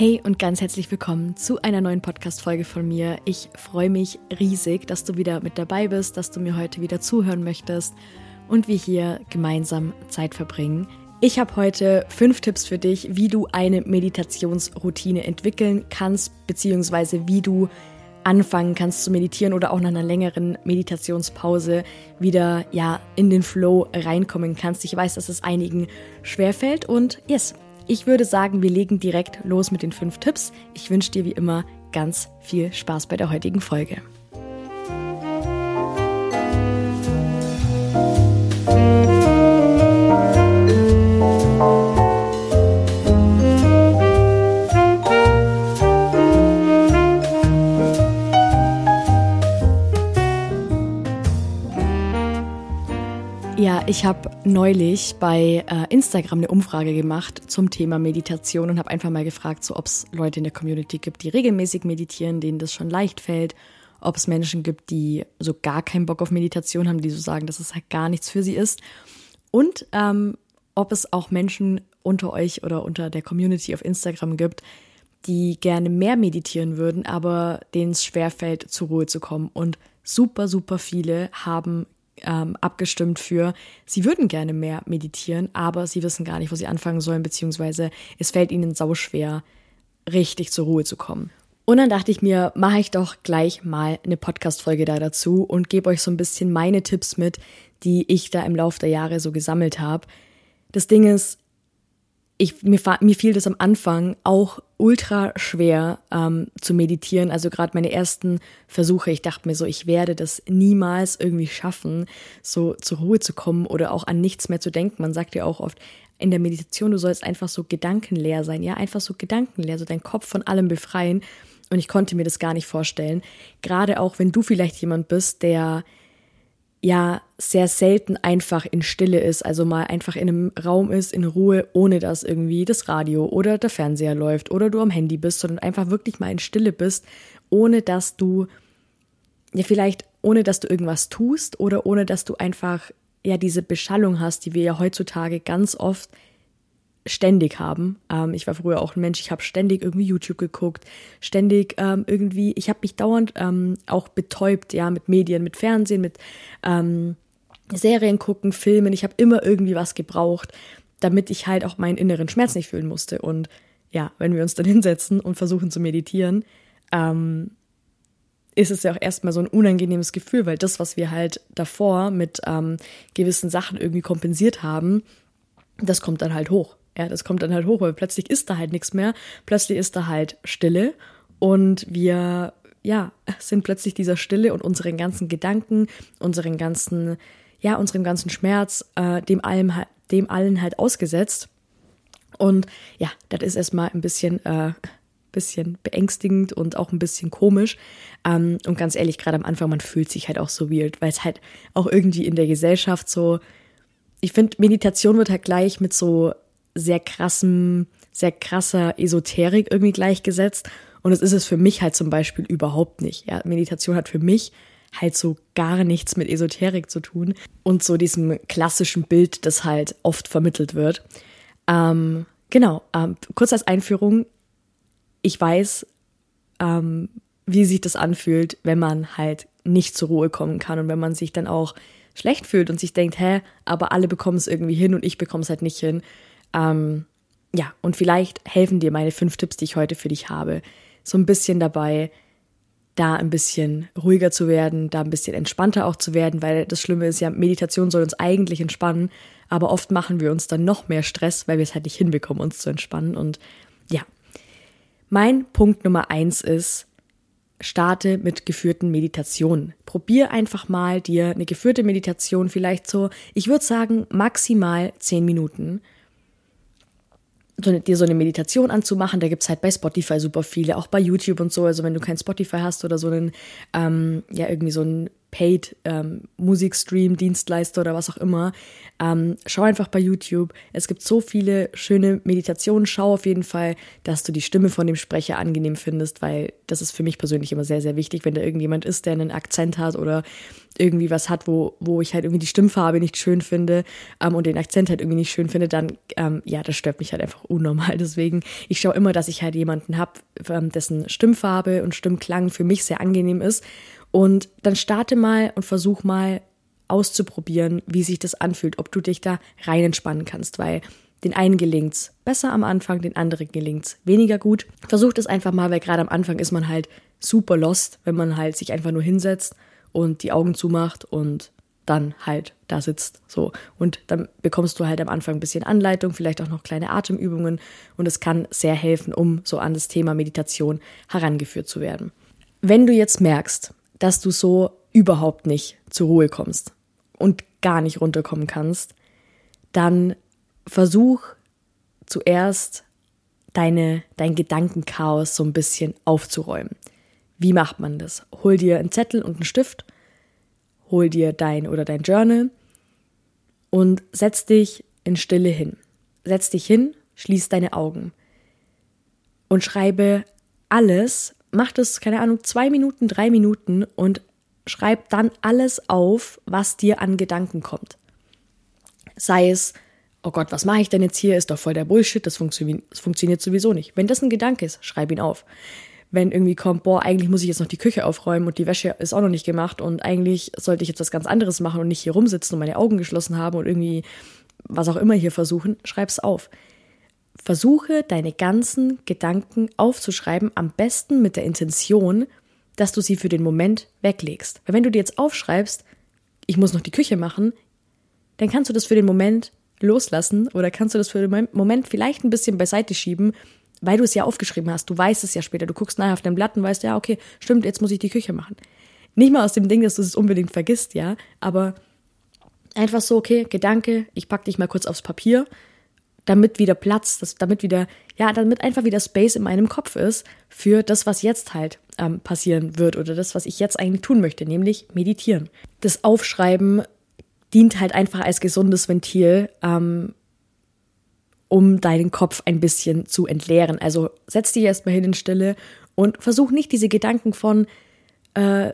Hey und ganz herzlich willkommen zu einer neuen Podcast-Folge von mir. Ich freue mich riesig, dass du wieder mit dabei bist, dass du mir heute wieder zuhören möchtest und wir hier gemeinsam Zeit verbringen. Ich habe heute fünf Tipps für dich, wie du eine Meditationsroutine entwickeln kannst, beziehungsweise wie du anfangen kannst zu meditieren oder auch nach einer längeren Meditationspause wieder ja in den Flow reinkommen kannst. Ich weiß, dass es einigen schwerfällt und yes, ich würde sagen, wir legen direkt los mit den fünf Tipps. Ich wünsche dir wie immer ganz viel Spaß bei der heutigen Folge. Ja, ich habe neulich bei äh, Instagram eine Umfrage gemacht zum Thema Meditation und habe einfach mal gefragt, so ob es Leute in der Community gibt, die regelmäßig meditieren, denen das schon leicht fällt, ob es Menschen gibt, die so gar keinen Bock auf Meditation haben, die so sagen, dass es halt gar nichts für sie ist und ähm, ob es auch Menschen unter euch oder unter der Community auf Instagram gibt, die gerne mehr meditieren würden, aber denen es schwerfällt, zur Ruhe zu kommen. Und super, super viele haben ähm, abgestimmt für, sie würden gerne mehr meditieren, aber sie wissen gar nicht, wo sie anfangen sollen, beziehungsweise es fällt ihnen sauschwer, richtig zur Ruhe zu kommen. Und dann dachte ich mir, mache ich doch gleich mal eine Podcast-Folge da dazu und gebe euch so ein bisschen meine Tipps mit, die ich da im Laufe der Jahre so gesammelt habe. Das Ding ist, ich, mir, mir fiel das am Anfang auch ultra schwer ähm, zu meditieren. Also gerade meine ersten Versuche, ich dachte mir so, ich werde das niemals irgendwie schaffen, so zur Ruhe zu kommen oder auch an nichts mehr zu denken. Man sagt ja auch oft in der Meditation, du sollst einfach so gedankenleer sein, ja, einfach so gedankenleer, so deinen Kopf von allem befreien. Und ich konnte mir das gar nicht vorstellen. Gerade auch, wenn du vielleicht jemand bist, der ja sehr selten einfach in Stille ist, also mal einfach in einem Raum ist, in Ruhe, ohne dass irgendwie das Radio oder der Fernseher läuft oder du am Handy bist, sondern einfach wirklich mal in Stille bist, ohne dass du, ja vielleicht ohne dass du irgendwas tust oder ohne dass du einfach ja diese Beschallung hast, die wir ja heutzutage ganz oft ständig haben. Ähm, ich war früher auch ein Mensch, ich habe ständig irgendwie YouTube geguckt, ständig ähm, irgendwie, ich habe mich dauernd ähm, auch betäubt, ja, mit Medien, mit Fernsehen, mit ähm, Serien gucken, Filmen. Ich habe immer irgendwie was gebraucht, damit ich halt auch meinen inneren Schmerz nicht fühlen musste. Und ja, wenn wir uns dann hinsetzen und versuchen zu meditieren, ähm, ist es ja auch erstmal so ein unangenehmes Gefühl, weil das, was wir halt davor mit ähm, gewissen Sachen irgendwie kompensiert haben, das kommt dann halt hoch. Ja, das kommt dann halt hoch, weil plötzlich ist da halt nichts mehr. Plötzlich ist da halt Stille und wir, ja, sind plötzlich dieser Stille und unseren ganzen Gedanken, unseren ganzen, ja, unserem ganzen Schmerz, äh, dem allem, dem allen halt ausgesetzt. Und ja, das ist erstmal ein bisschen, äh, bisschen beängstigend und auch ein bisschen komisch. Ähm, und ganz ehrlich, gerade am Anfang, man fühlt sich halt auch so weird, weil es halt auch irgendwie in der Gesellschaft so, ich finde, Meditation wird halt gleich mit so sehr krassem, sehr krasser Esoterik irgendwie gleichgesetzt. Und das ist es für mich halt zum Beispiel überhaupt nicht. Ja, Meditation hat für mich halt so gar nichts mit Esoterik zu tun und so diesem klassischen Bild, das halt oft vermittelt wird. Ähm, genau, ähm, kurz als Einführung, ich weiß, ähm, wie sich das anfühlt, wenn man halt nicht zur Ruhe kommen kann und wenn man sich dann auch schlecht fühlt und sich denkt, hä, aber alle bekommen es irgendwie hin und ich bekomme es halt nicht hin. Ähm, ja, und vielleicht helfen dir meine fünf Tipps, die ich heute für dich habe, so ein bisschen dabei, da ein bisschen ruhiger zu werden, da ein bisschen entspannter auch zu werden, weil das Schlimme ist ja, Meditation soll uns eigentlich entspannen, aber oft machen wir uns dann noch mehr Stress, weil wir es halt nicht hinbekommen, uns zu entspannen. Und ja, mein Punkt Nummer eins ist, starte mit geführten Meditationen. Probier einfach mal dir eine geführte Meditation vielleicht so, ich würde sagen, maximal zehn Minuten so eine, dir so eine Meditation anzumachen. Da gibt es halt bei Spotify super viele, auch bei YouTube und so. Also wenn du kein Spotify hast oder so einen, ähm, ja, irgendwie so einen Paid ähm, Musikstream, Dienstleister oder was auch immer. Ähm, schau einfach bei YouTube. Es gibt so viele schöne Meditationen. Schau auf jeden Fall, dass du die Stimme von dem Sprecher angenehm findest, weil das ist für mich persönlich immer sehr, sehr wichtig, wenn da irgendjemand ist, der einen Akzent hat oder irgendwie was hat, wo, wo ich halt irgendwie die Stimmfarbe nicht schön finde ähm, und den Akzent halt irgendwie nicht schön finde, dann, ähm, ja, das stört mich halt einfach unnormal. Deswegen, ich schaue immer, dass ich halt jemanden habe, ähm, dessen Stimmfarbe und Stimmklang für mich sehr angenehm ist. Und dann starte mal und versuch mal auszuprobieren, wie sich das anfühlt, ob du dich da rein entspannen kannst, weil den einen gelingt's besser am Anfang, den anderen gelingt's weniger gut. Versucht es einfach mal, weil gerade am Anfang ist man halt super lost, wenn man halt sich einfach nur hinsetzt und die Augen zumacht und dann halt da sitzt. So. Und dann bekommst du halt am Anfang ein bisschen Anleitung, vielleicht auch noch kleine Atemübungen und es kann sehr helfen, um so an das Thema Meditation herangeführt zu werden. Wenn du jetzt merkst, dass du so überhaupt nicht zur Ruhe kommst und gar nicht runterkommen kannst, dann versuch zuerst deine, dein Gedankenchaos so ein bisschen aufzuräumen. Wie macht man das? Hol dir einen Zettel und einen Stift, hol dir dein oder dein Journal und setz dich in Stille hin. Setz dich hin, schließ deine Augen und schreibe alles, mach das, keine Ahnung, zwei Minuten, drei Minuten und schreib dann alles auf, was dir an Gedanken kommt. Sei es, oh Gott, was mache ich denn jetzt hier? Ist doch voll der Bullshit, das, funktio das funktioniert sowieso nicht. Wenn das ein Gedanke ist, schreib ihn auf wenn irgendwie kommt, boah, eigentlich muss ich jetzt noch die Küche aufräumen und die Wäsche ist auch noch nicht gemacht und eigentlich sollte ich jetzt was ganz anderes machen und nicht hier rumsitzen und meine Augen geschlossen haben und irgendwie was auch immer hier versuchen, schreib's auf. Versuche deine ganzen Gedanken aufzuschreiben, am besten mit der Intention, dass du sie für den Moment weglegst. Weil wenn du dir jetzt aufschreibst, ich muss noch die Küche machen, dann kannst du das für den Moment loslassen oder kannst du das für den Moment vielleicht ein bisschen beiseite schieben weil du es ja aufgeschrieben hast, du weißt es ja später, du guckst nachher auf dein Blatt und weißt, ja, okay, stimmt, jetzt muss ich die Küche machen. Nicht mal aus dem Ding, dass du es unbedingt vergisst, ja, aber einfach so, okay, Gedanke, ich pack dich mal kurz aufs Papier, damit wieder Platz, dass, damit wieder, ja, damit einfach wieder Space in meinem Kopf ist für das, was jetzt halt ähm, passieren wird oder das, was ich jetzt eigentlich tun möchte, nämlich meditieren. Das Aufschreiben dient halt einfach als gesundes Ventil, ähm, um deinen Kopf ein bisschen zu entleeren. Also setz dich erstmal hin in Stille und versuch nicht diese Gedanken von, äh,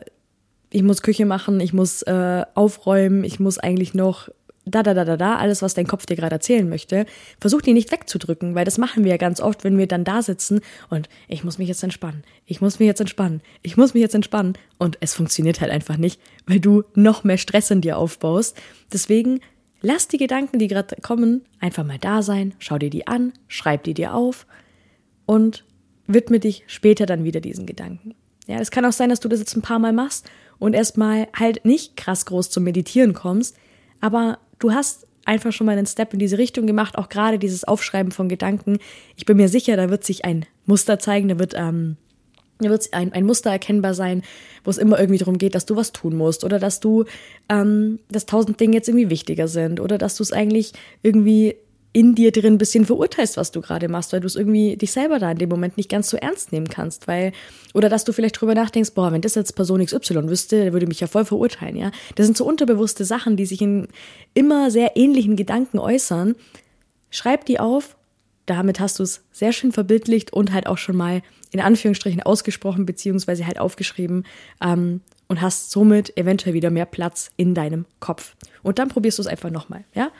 ich muss Küche machen, ich muss äh, aufräumen, ich muss eigentlich noch da, da, da, da, da, alles, was dein Kopf dir gerade erzählen möchte, versuch die nicht wegzudrücken, weil das machen wir ja ganz oft, wenn wir dann da sitzen und ich muss mich jetzt entspannen, ich muss mich jetzt entspannen, ich muss mich jetzt entspannen und es funktioniert halt einfach nicht, weil du noch mehr Stress in dir aufbaust. Deswegen Lass die Gedanken, die gerade kommen, einfach mal da sein, schau dir die an, schreib die dir auf und widme dich später dann wieder diesen Gedanken. Ja, es kann auch sein, dass du das jetzt ein paar Mal machst und erstmal halt nicht krass groß zum Meditieren kommst, aber du hast einfach schon mal einen Step in diese Richtung gemacht, auch gerade dieses Aufschreiben von Gedanken. Ich bin mir sicher, da wird sich ein Muster zeigen, da wird ähm, da wird ein, ein Muster erkennbar sein, wo es immer irgendwie darum geht, dass du was tun musst oder dass du, ähm, dass tausend Dinge jetzt irgendwie wichtiger sind oder dass du es eigentlich irgendwie in dir drin ein bisschen verurteilst, was du gerade machst, weil du es irgendwie dich selber da in dem Moment nicht ganz so ernst nehmen kannst, weil, oder dass du vielleicht drüber nachdenkst, boah, wenn das jetzt Person XY wüsste, der würde mich ja voll verurteilen, ja. Das sind so unterbewusste Sachen, die sich in immer sehr ähnlichen Gedanken äußern. Schreib die auf damit hast du es sehr schön verbildlicht und halt auch schon mal in Anführungsstrichen ausgesprochen beziehungsweise halt aufgeschrieben ähm, und hast somit eventuell wieder mehr Platz in deinem Kopf. Und dann probierst du es einfach nochmal, ja?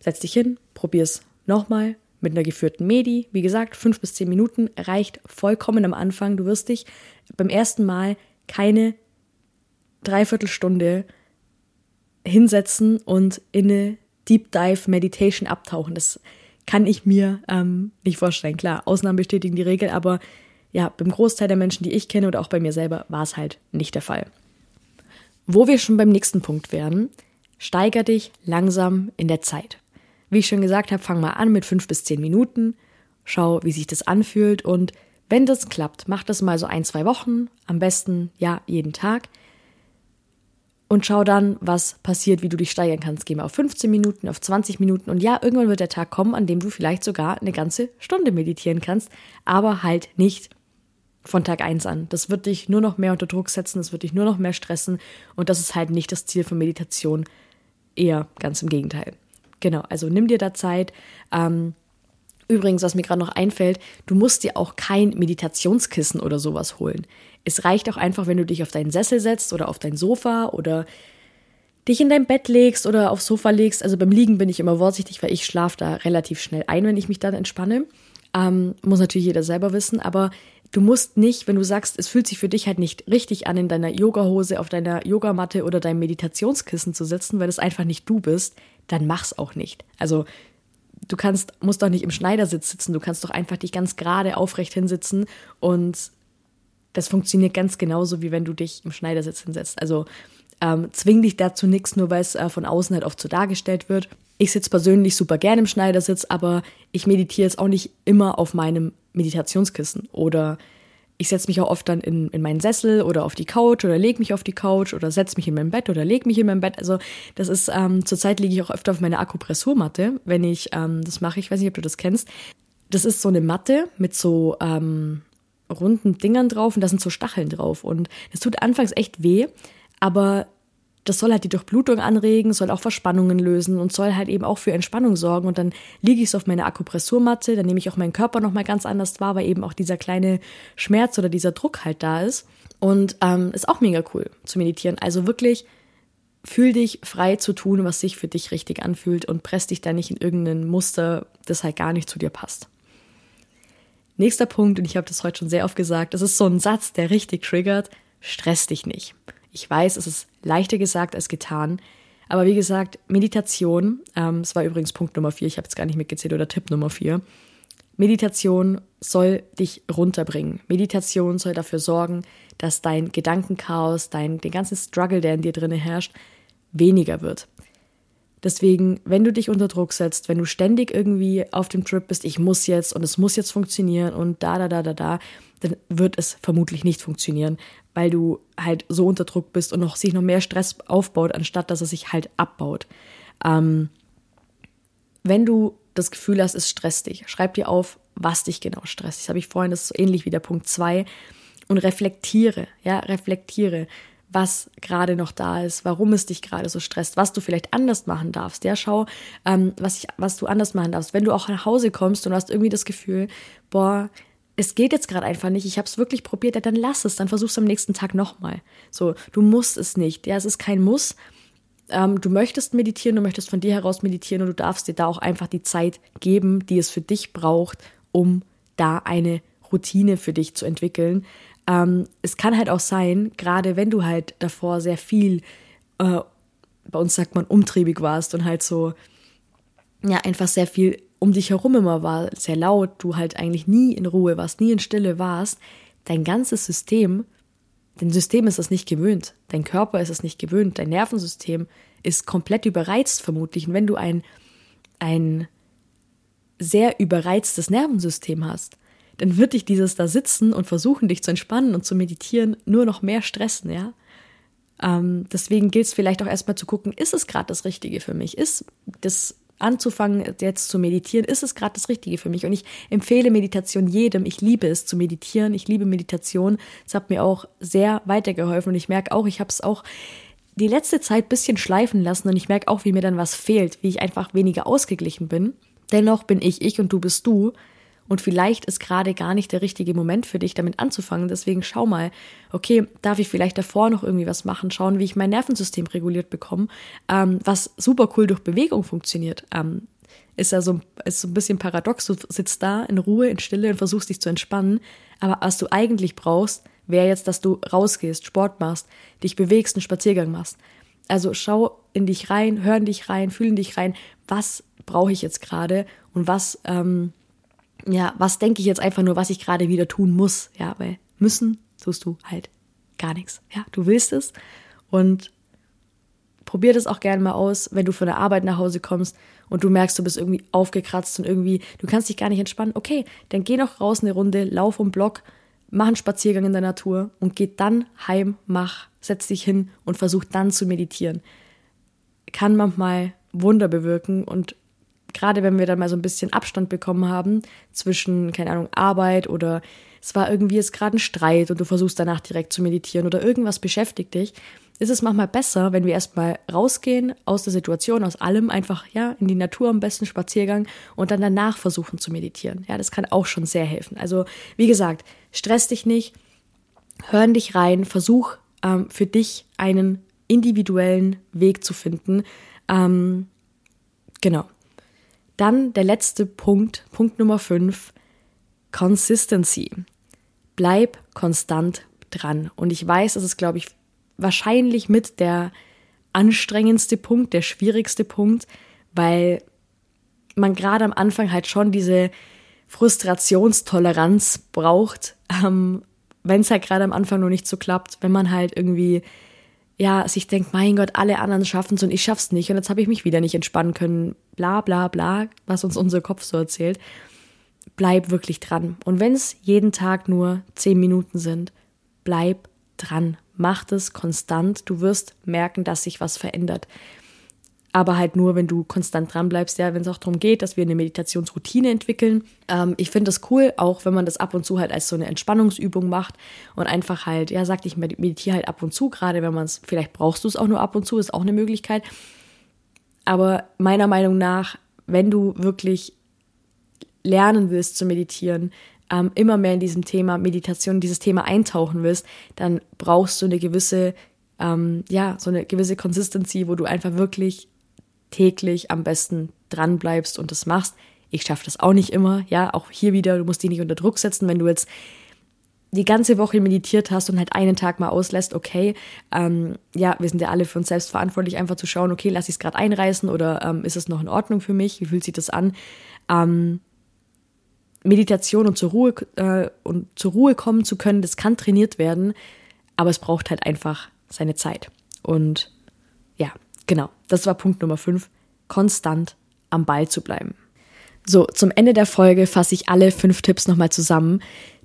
Setz dich hin, probier's nochmal mit einer geführten Medi. Wie gesagt, fünf bis zehn Minuten reicht vollkommen am Anfang. Du wirst dich beim ersten Mal keine Dreiviertelstunde hinsetzen und in eine Deep Dive Meditation abtauchen. Das kann ich mir ähm, nicht vorstellen. Klar, Ausnahmen bestätigen die Regel, aber ja, beim Großteil der Menschen, die ich kenne oder auch bei mir selber, war es halt nicht der Fall. Wo wir schon beim nächsten Punkt werden, steiger dich langsam in der Zeit. Wie ich schon gesagt habe, fang mal an mit fünf bis zehn Minuten, schau, wie sich das anfühlt und wenn das klappt, mach das mal so ein, zwei Wochen, am besten ja jeden Tag und schau dann, was passiert, wie du dich steigern kannst. Geh mal auf 15 Minuten, auf 20 Minuten und ja, irgendwann wird der Tag kommen, an dem du vielleicht sogar eine ganze Stunde meditieren kannst, aber halt nicht von Tag 1 an. Das wird dich nur noch mehr unter Druck setzen, das wird dich nur noch mehr stressen und das ist halt nicht das Ziel von Meditation. Eher ganz im Gegenteil. Genau, also nimm dir da Zeit. Ähm, übrigens, was mir gerade noch einfällt, du musst dir auch kein Meditationskissen oder sowas holen. Es reicht auch einfach, wenn du dich auf deinen Sessel setzt oder auf dein Sofa oder dich in dein Bett legst oder aufs Sofa legst. Also beim Liegen bin ich immer vorsichtig, weil ich schlafe da relativ schnell ein, wenn ich mich dann entspanne. Ähm, muss natürlich jeder selber wissen, aber du musst nicht, wenn du sagst, es fühlt sich für dich halt nicht richtig an, in deiner Yogahose auf deiner Yogamatte oder deinem Meditationskissen zu sitzen, weil es einfach nicht du bist, dann mach's auch nicht. Also du kannst, musst doch nicht im Schneidersitz sitzen, du kannst doch einfach dich ganz gerade aufrecht hinsitzen und das funktioniert ganz genauso, wie wenn du dich im Schneidersitz hinsetzt. Also ähm, zwing dich dazu nichts, nur weil es äh, von außen halt oft so dargestellt wird. Ich sitze persönlich super gerne im Schneidersitz, aber ich meditiere jetzt auch nicht immer auf meinem Meditationskissen oder ich setze mich auch oft dann in, in meinen Sessel oder auf die Couch oder lege mich auf die Couch oder setze mich in mein Bett oder lege mich in mein Bett. Also das ist, ähm, zurzeit liege ich auch öfter auf meiner Akupressurmatte, wenn ich ähm, das mache. Ich weiß nicht, ob du das kennst. Das ist so eine Matte mit so ähm, runden Dingern drauf und da sind so Stacheln drauf. Und das tut anfangs echt weh, aber das soll halt die Durchblutung anregen, soll auch Verspannungen lösen und soll halt eben auch für Entspannung sorgen. Und dann liege ich so auf meiner Akupressurmatte, dann nehme ich auch meinen Körper nochmal ganz anders wahr, weil eben auch dieser kleine Schmerz oder dieser Druck halt da ist. Und ähm, ist auch mega cool zu meditieren. Also wirklich fühl dich frei zu tun, was sich für dich richtig anfühlt und press dich da nicht in irgendein Muster, das halt gar nicht zu dir passt. Nächster Punkt, und ich habe das heute schon sehr oft gesagt, das ist so ein Satz, der richtig triggert, stress dich nicht. Ich weiß, es ist leichter gesagt als getan. Aber wie gesagt, Meditation, ähm, war übrigens Punkt Nummer vier, ich habe jetzt gar nicht mitgezählt, oder Tipp Nummer vier. Meditation soll dich runterbringen. Meditation soll dafür sorgen, dass dein Gedankenchaos, dein, den ganzen Struggle, der in dir drin herrscht, weniger wird. Deswegen, wenn du dich unter Druck setzt, wenn du ständig irgendwie auf dem Trip bist, ich muss jetzt und es muss jetzt funktionieren und da, da, da, da, da, dann wird es vermutlich nicht funktionieren, weil du halt so unter Druck bist und noch sich noch mehr Stress aufbaut, anstatt dass er sich halt abbaut. Ähm, wenn du das Gefühl hast, es stresst dich, schreib dir auf, was dich genau stresst. Das habe ich vorhin, das ist so ähnlich wie der Punkt 2. Und reflektiere, ja, reflektiere, was gerade noch da ist, warum es dich gerade so stresst, was du vielleicht anders machen darfst. Ja, schau, ähm, was, ich, was du anders machen darfst. Wenn du auch nach Hause kommst und hast irgendwie das Gefühl, boah, es geht jetzt gerade einfach nicht, ich habe es wirklich probiert, ja, dann lass es, dann versuch es am nächsten Tag nochmal. So, du musst es nicht, ja, es ist kein Muss. Ähm, du möchtest meditieren, du möchtest von dir heraus meditieren und du darfst dir da auch einfach die Zeit geben, die es für dich braucht, um da eine Routine für dich zu entwickeln. Ähm, es kann halt auch sein, gerade wenn du halt davor sehr viel, äh, bei uns sagt man, umtriebig warst und halt so, ja, einfach sehr viel um dich herum immer war, sehr laut, du halt eigentlich nie in Ruhe warst, nie in Stille warst, dein ganzes System, dein System ist es nicht gewöhnt, dein Körper ist es nicht gewöhnt, dein Nervensystem ist komplett überreizt vermutlich. Und wenn du ein, ein sehr überreiztes Nervensystem hast, dann wird dich dieses da sitzen und versuchen, dich zu entspannen und zu meditieren, nur noch mehr stressen, ja. Ähm, deswegen gilt es vielleicht auch erstmal zu gucken, ist es gerade das Richtige für mich? Ist das anzufangen, jetzt zu meditieren, ist es gerade das Richtige für mich. Und ich empfehle Meditation jedem. Ich liebe es zu meditieren. Ich liebe Meditation. Es hat mir auch sehr weitergeholfen. Und ich merke auch, ich habe es auch die letzte Zeit ein bisschen schleifen lassen. Und ich merke auch, wie mir dann was fehlt, wie ich einfach weniger ausgeglichen bin. Dennoch bin ich ich und du bist du. Und vielleicht ist gerade gar nicht der richtige Moment für dich, damit anzufangen. Deswegen schau mal, okay, darf ich vielleicht davor noch irgendwie was machen? Schauen, wie ich mein Nervensystem reguliert bekomme, ähm, was super cool durch Bewegung funktioniert. Ähm, ist ja so, ist so ein bisschen paradox. Du sitzt da in Ruhe, in Stille und versuchst dich zu entspannen. Aber was du eigentlich brauchst, wäre jetzt, dass du rausgehst, Sport machst, dich bewegst, einen Spaziergang machst. Also schau in dich rein, hör in dich rein, fühl in dich rein. Was brauche ich jetzt gerade und was ähm, ja, was denke ich jetzt einfach nur, was ich gerade wieder tun muss, ja, weil müssen tust du halt gar nichts, ja, du willst es und probier das auch gerne mal aus, wenn du von der Arbeit nach Hause kommst und du merkst, du bist irgendwie aufgekratzt und irgendwie, du kannst dich gar nicht entspannen, okay, dann geh noch raus eine Runde, lauf um Block, mach einen Spaziergang in der Natur und geh dann heim, mach, setz dich hin und versuch dann zu meditieren. Kann manchmal Wunder bewirken und gerade wenn wir dann mal so ein bisschen Abstand bekommen haben zwischen, keine Ahnung, Arbeit oder es war irgendwie jetzt gerade ein Streit und du versuchst danach direkt zu meditieren oder irgendwas beschäftigt dich, ist es manchmal besser, wenn wir erstmal rausgehen aus der Situation, aus allem, einfach ja in die Natur am besten Spaziergang und dann danach versuchen zu meditieren. Ja, das kann auch schon sehr helfen. Also wie gesagt, stress dich nicht, hör in dich rein, versuch ähm, für dich einen individuellen Weg zu finden. Ähm, genau. Dann der letzte Punkt, Punkt Nummer 5, Consistency. Bleib konstant dran. Und ich weiß, das ist, glaube ich, wahrscheinlich mit der anstrengendste Punkt, der schwierigste Punkt, weil man gerade am Anfang halt schon diese Frustrationstoleranz braucht, ähm, wenn es halt gerade am Anfang noch nicht so klappt, wenn man halt irgendwie ja sich denkt, mein Gott, alle anderen schaffen es und ich schaff's nicht und jetzt habe ich mich wieder nicht entspannen können, bla bla bla, was uns unser Kopf so erzählt. Bleib wirklich dran. Und wenn es jeden Tag nur zehn Minuten sind, bleib dran. Mach das konstant. Du wirst merken, dass sich was verändert. Aber halt nur, wenn du konstant dran bleibst, ja, wenn es auch darum geht, dass wir eine Meditationsroutine entwickeln. Ähm, ich finde das cool, auch wenn man das ab und zu halt als so eine Entspannungsübung macht und einfach halt, ja, sagt, ich meditiere halt ab und zu, gerade wenn man es, vielleicht brauchst du es auch nur ab und zu, ist auch eine Möglichkeit. Aber meiner Meinung nach, wenn du wirklich lernen willst zu meditieren, ähm, immer mehr in diesem Thema Meditation, dieses Thema eintauchen willst, dann brauchst du eine gewisse, ähm, ja, so eine gewisse Consistency, wo du einfach wirklich täglich am besten dran bleibst und das machst. Ich schaffe das auch nicht immer, ja, auch hier wieder, du musst dich nicht unter Druck setzen, wenn du jetzt die ganze Woche meditiert hast und halt einen Tag mal auslässt, okay, ähm, ja, wir sind ja alle für uns selbst verantwortlich, einfach zu schauen, okay, lass ich es gerade einreißen oder ähm, ist es noch in Ordnung für mich, wie fühlt sich das an? Ähm, Meditation und zur Ruhe äh, und zur Ruhe kommen zu können, das kann trainiert werden, aber es braucht halt einfach seine Zeit. Und genau, das war Punkt Nummer 5, konstant am Ball zu bleiben. So, zum Ende der Folge fasse ich alle fünf Tipps nochmal zusammen.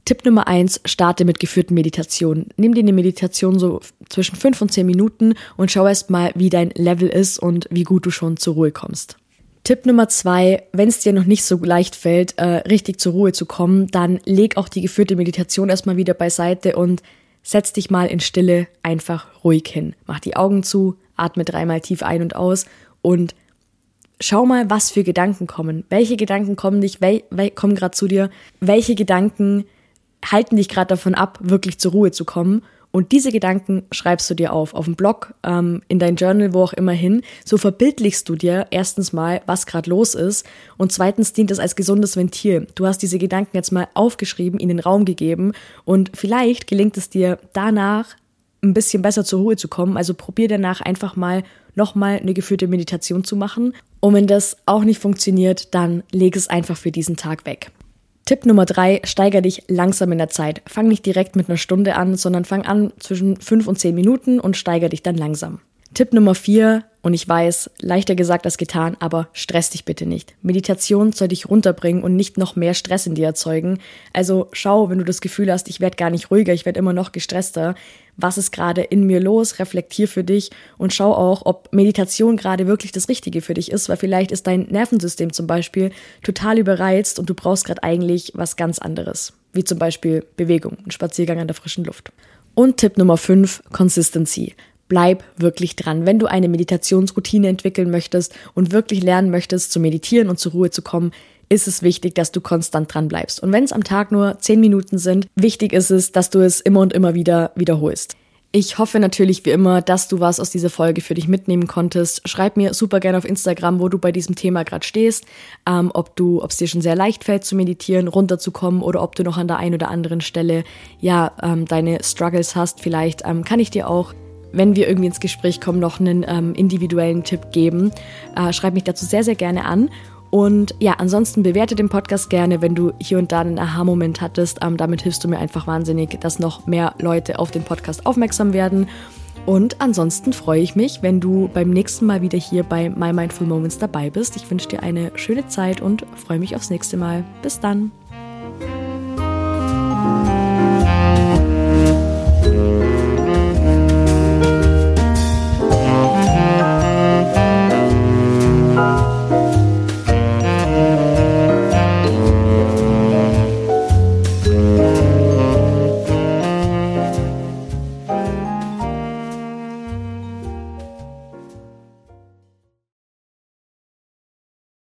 Tipp Nummer eins, starte mit geführten Meditationen. Nimm dir eine Meditation so zwischen fünf und zehn Minuten und schau erst mal, wie dein Level ist und wie gut du schon zur Ruhe kommst. Tipp Nummer zwei, wenn es dir noch nicht so leicht fällt, äh, richtig zur Ruhe zu kommen, dann leg auch die geführte Meditation erstmal wieder beiseite und setz dich mal in Stille einfach ruhig hin. Mach die Augen zu, atme dreimal tief ein und aus und schau mal, was für Gedanken kommen. Welche Gedanken kommen dich, wel, wel, kommen gerade zu dir? Welche Gedanken halten dich gerade davon ab, wirklich zur Ruhe zu kommen? Und diese Gedanken schreibst du dir auf, auf dem Blog, ähm, in dein Journal, wo auch immer hin. So verbildlichst du dir erstens mal, was gerade los ist. Und zweitens dient es als gesundes Ventil. Du hast diese Gedanken jetzt mal aufgeschrieben, ihnen Raum gegeben. Und vielleicht gelingt es dir danach, ein bisschen besser zur Ruhe zu kommen. Also probier danach einfach mal nochmal eine geführte Meditation zu machen. Und wenn das auch nicht funktioniert, dann leg es einfach für diesen Tag weg. Tipp Nummer drei, steiger dich langsam in der Zeit. Fang nicht direkt mit einer Stunde an, sondern fang an zwischen fünf und zehn Minuten und steiger dich dann langsam. Tipp Nummer vier, und ich weiß, leichter gesagt als getan, aber stress dich bitte nicht. Meditation soll dich runterbringen und nicht noch mehr Stress in dir erzeugen. Also schau, wenn du das Gefühl hast, ich werde gar nicht ruhiger, ich werde immer noch gestresster, was ist gerade in mir los, reflektier für dich und schau auch, ob Meditation gerade wirklich das Richtige für dich ist, weil vielleicht ist dein Nervensystem zum Beispiel total überreizt und du brauchst gerade eigentlich was ganz anderes, wie zum Beispiel Bewegung, ein Spaziergang an der frischen Luft. Und Tipp Nummer 5, Consistency bleib wirklich dran. Wenn du eine Meditationsroutine entwickeln möchtest und wirklich lernen möchtest, zu meditieren und zur Ruhe zu kommen, ist es wichtig, dass du konstant dran bleibst. Und wenn es am Tag nur zehn Minuten sind, wichtig ist es, dass du es immer und immer wieder wiederholst. Ich hoffe natürlich wie immer, dass du was aus dieser Folge für dich mitnehmen konntest. Schreib mir super gerne auf Instagram, wo du bei diesem Thema gerade stehst, ähm, ob du, ob es dir schon sehr leicht fällt zu meditieren, runterzukommen oder ob du noch an der einen oder anderen Stelle ja ähm, deine Struggles hast. Vielleicht ähm, kann ich dir auch wenn wir irgendwie ins Gespräch kommen, noch einen ähm, individuellen Tipp geben. Äh, schreib mich dazu sehr, sehr gerne an. Und ja, ansonsten bewerte den Podcast gerne, wenn du hier und da einen Aha-Moment hattest. Ähm, damit hilfst du mir einfach wahnsinnig, dass noch mehr Leute auf den Podcast aufmerksam werden. Und ansonsten freue ich mich, wenn du beim nächsten Mal wieder hier bei My Mindful Moments dabei bist. Ich wünsche dir eine schöne Zeit und freue mich aufs nächste Mal. Bis dann.